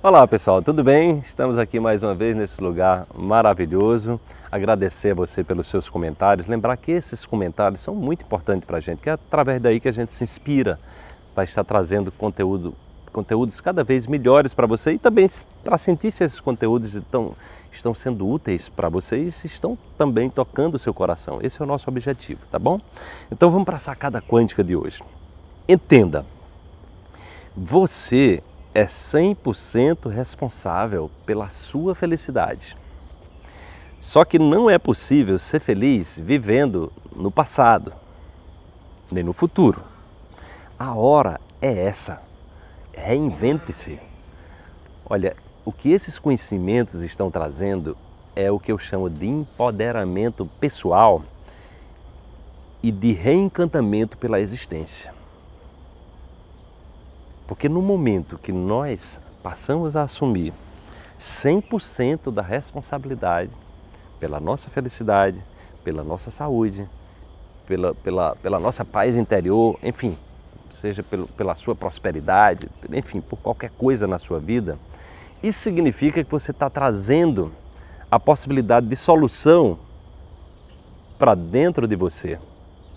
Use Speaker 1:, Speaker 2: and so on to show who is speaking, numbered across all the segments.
Speaker 1: Olá pessoal, tudo bem? Estamos aqui mais uma vez nesse lugar maravilhoso. Agradecer a você pelos seus comentários. Lembrar que esses comentários são muito importantes para a gente, que é através daí que a gente se inspira para estar trazendo conteúdo, conteúdos cada vez melhores para você e também para sentir se esses conteúdos estão, estão sendo úteis para vocês estão também tocando o seu coração. Esse é o nosso objetivo, tá bom? Então vamos para a sacada quântica de hoje. Entenda, você é 100% responsável pela sua felicidade. Só que não é possível ser feliz vivendo no passado, nem no futuro. A hora é essa. Reinvente-se. Olha, o que esses conhecimentos estão trazendo é o que eu chamo de empoderamento pessoal e de reencantamento pela existência. Porque no momento que nós passamos a assumir 100% da responsabilidade pela nossa felicidade, pela nossa saúde, pela, pela, pela nossa paz interior, enfim, seja pelo, pela sua prosperidade, enfim, por qualquer coisa na sua vida, isso significa que você está trazendo a possibilidade de solução para dentro de você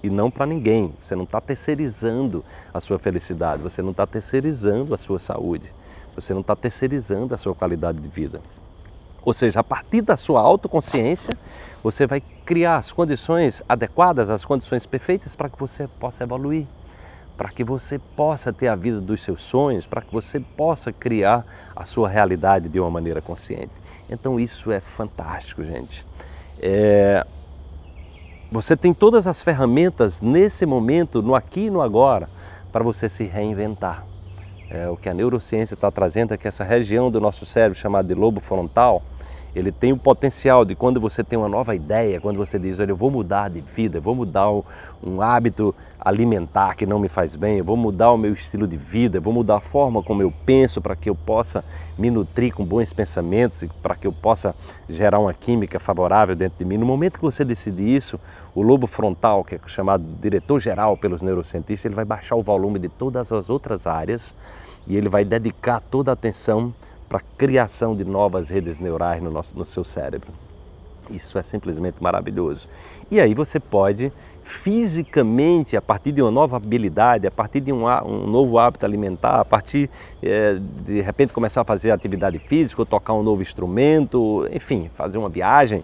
Speaker 1: e não para ninguém. Você não está terceirizando a sua felicidade, você não está terceirizando a sua saúde, você não está terceirizando a sua qualidade de vida. Ou seja, a partir da sua autoconsciência, você vai criar as condições adequadas, as condições perfeitas para que você possa evoluir, para que você possa ter a vida dos seus sonhos, para que você possa criar a sua realidade de uma maneira consciente. Então isso é fantástico, gente. É, você tem todas as ferramentas nesse momento, no aqui e no agora, para você se reinventar. É, o que a neurociência está trazendo é que essa região do nosso cérebro chamada de lobo frontal, ele tem o potencial de quando você tem uma nova ideia, quando você diz, olha, eu vou mudar de vida, eu vou mudar um hábito alimentar que não me faz bem, eu vou mudar o meu estilo de vida, eu vou mudar a forma como eu penso para que eu possa me nutrir com bons pensamentos e para que eu possa gerar uma química favorável dentro de mim. No momento que você decidir isso, o lobo frontal, que é chamado diretor geral pelos neurocientistas, ele vai baixar o volume de todas as outras áreas e ele vai dedicar toda a atenção para a criação de novas redes neurais no, nosso, no seu cérebro. Isso é simplesmente maravilhoso. E aí você pode fisicamente, a partir de uma nova habilidade, a partir de um, um novo hábito alimentar, a partir é, de repente começar a fazer atividade física, ou tocar um novo instrumento, enfim, fazer uma viagem,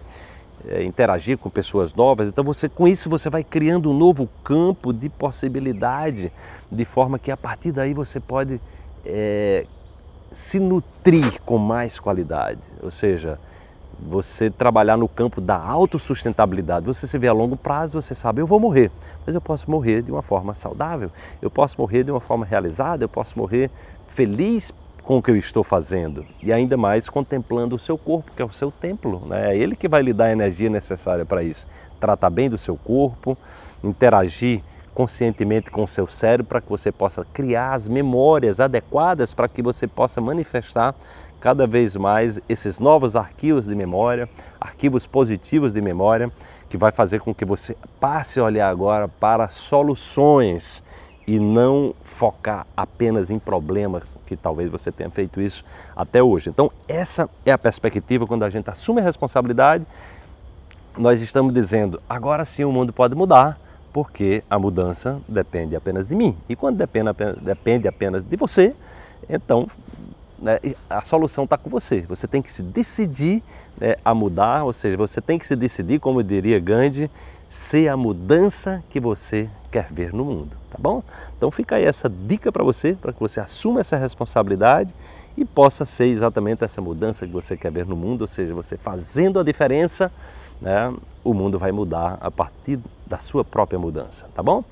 Speaker 1: é, interagir com pessoas novas. Então você, com isso você vai criando um novo campo de possibilidade, de forma que a partir daí você pode é, se nutrir com mais qualidade, ou seja, você trabalhar no campo da autossustentabilidade. Você se vê a longo prazo, você sabe, eu vou morrer, mas eu posso morrer de uma forma saudável, eu posso morrer de uma forma realizada, eu posso morrer feliz com o que eu estou fazendo e ainda mais contemplando o seu corpo, que é o seu templo, né? é ele que vai lhe dar a energia necessária para isso. Tratar bem do seu corpo, interagir conscientemente com o seu cérebro para que você possa criar as memórias adequadas para que você possa manifestar cada vez mais esses novos arquivos de memória, arquivos positivos de memória, que vai fazer com que você passe a olhar agora para soluções e não focar apenas em problemas, que talvez você tenha feito isso até hoje. Então, essa é a perspectiva quando a gente assume a responsabilidade. Nós estamos dizendo, agora sim o mundo pode mudar, porque a mudança depende apenas de mim. E quando depende, depende apenas de você, então né, a solução está com você. Você tem que se decidir né, a mudar, ou seja, você tem que se decidir, como diria Gandhi, ser a mudança que você quer ver no mundo, tá bom? Então fica aí essa dica para você, para que você assuma essa responsabilidade e possa ser exatamente essa mudança que você quer ver no mundo, ou seja, você fazendo a diferença, né, o mundo vai mudar a partir da sua própria mudança, tá bom?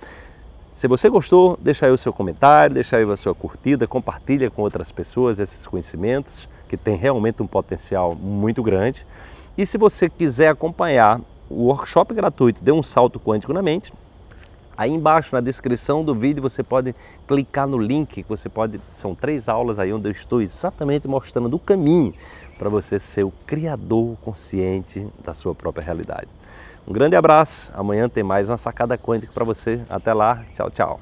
Speaker 1: Se você gostou, deixa aí o seu comentário, deixa aí a sua curtida, compartilha com outras pessoas esses conhecimentos que tem realmente um potencial muito grande. E se você quiser acompanhar o workshop gratuito Dê um Salto Quântico na Mente, aí embaixo na descrição do vídeo você pode clicar no link, você pode, são três aulas aí onde eu estou exatamente mostrando o caminho para você ser o criador consciente da sua própria realidade. Um grande abraço, amanhã tem mais uma sacada quântica para você. Até lá, tchau, tchau.